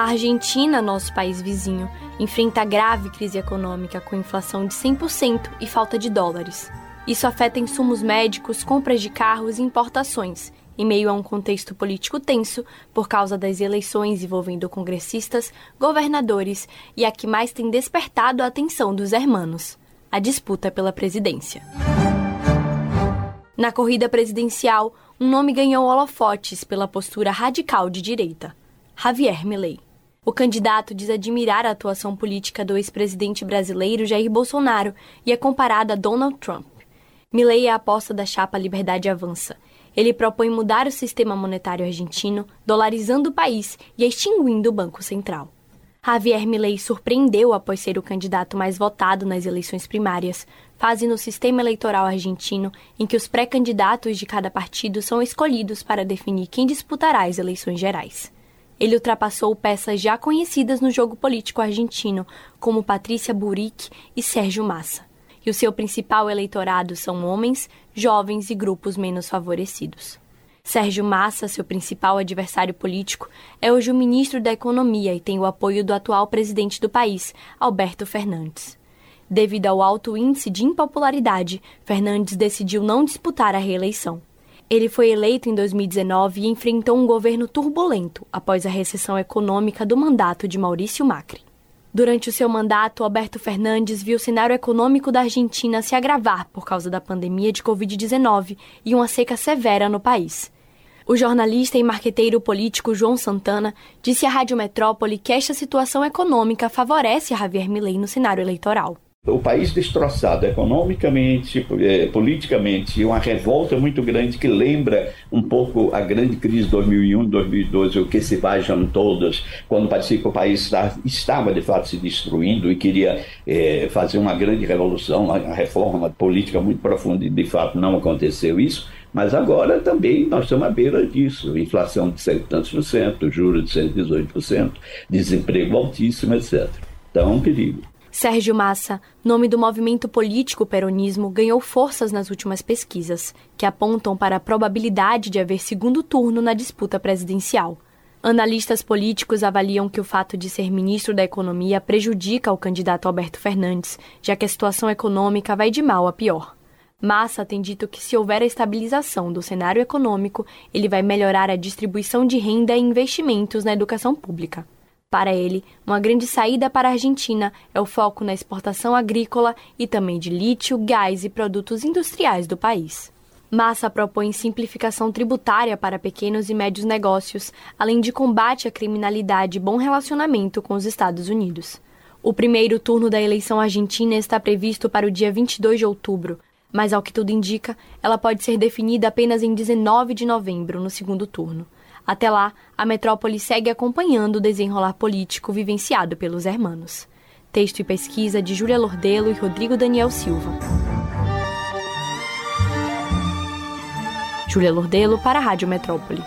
A Argentina, nosso país vizinho, enfrenta grave crise econômica com inflação de 100% e falta de dólares. Isso afeta insumos médicos, compras de carros e importações, em meio a um contexto político tenso por causa das eleições envolvendo congressistas, governadores e a que mais tem despertado a atenção dos hermanos, a disputa pela presidência. Na corrida presidencial, um nome ganhou holofotes pela postura radical de direita: Javier Milei. O candidato diz admirar a atuação política do ex-presidente brasileiro Jair Bolsonaro e é comparado a Donald Trump. Milei é a aposta da chapa Liberdade Avança. Ele propõe mudar o sistema monetário argentino, dolarizando o país e extinguindo o Banco Central. Javier Milei surpreendeu após ser o candidato mais votado nas eleições primárias, fase no sistema eleitoral argentino em que os pré-candidatos de cada partido são escolhidos para definir quem disputará as eleições gerais. Ele ultrapassou peças já conhecidas no jogo político argentino, como Patrícia Buric e Sérgio Massa e o seu principal eleitorado são homens, jovens e grupos menos favorecidos. Sérgio Massa, seu principal adversário político, é hoje o ministro da Economia e tem o apoio do atual presidente do país, Alberto Fernandes. Devido ao alto índice de impopularidade, Fernandes decidiu não disputar a reeleição. Ele foi eleito em 2019 e enfrentou um governo turbulento após a recessão econômica do mandato de Maurício Macri. Durante o seu mandato, Alberto Fernandes viu o cenário econômico da Argentina se agravar por causa da pandemia de Covid-19 e uma seca severa no país. O jornalista e marqueteiro político João Santana disse à Rádio Metrópole que esta situação econômica favorece Javier Milei no cenário eleitoral. O país destroçado economicamente, eh, politicamente, uma revolta muito grande que lembra um pouco a grande crise de 2001, 2012, o que se vajam todas, quando parecia que o país estava de fato se destruindo e queria é, fazer uma grande revolução, uma reforma política muito profunda e de fato não aconteceu isso. Mas agora também nós estamos à beira disso. Inflação de tantos por cento, juros de 118%, desemprego altíssimo, etc. Então é um perigo. Sérgio Massa, nome do movimento político peronismo, ganhou forças nas últimas pesquisas, que apontam para a probabilidade de haver segundo turno na disputa presidencial. Analistas políticos avaliam que o fato de ser ministro da Economia prejudica o candidato Alberto Fernandes, já que a situação econômica vai de mal a pior. Massa tem dito que, se houver a estabilização do cenário econômico, ele vai melhorar a distribuição de renda e investimentos na educação pública. Para ele, uma grande saída para a Argentina é o foco na exportação agrícola e também de lítio, gás e produtos industriais do país. Massa propõe simplificação tributária para pequenos e médios negócios, além de combate à criminalidade e bom relacionamento com os Estados Unidos. O primeiro turno da eleição argentina está previsto para o dia 22 de outubro, mas ao que tudo indica, ela pode ser definida apenas em 19 de novembro, no segundo turno. Até lá, a metrópole segue acompanhando o desenrolar político vivenciado pelos hermanos. Texto e pesquisa de Júlia Lordelo e Rodrigo Daniel Silva. Júlia Lordelo para a Rádio Metrópole.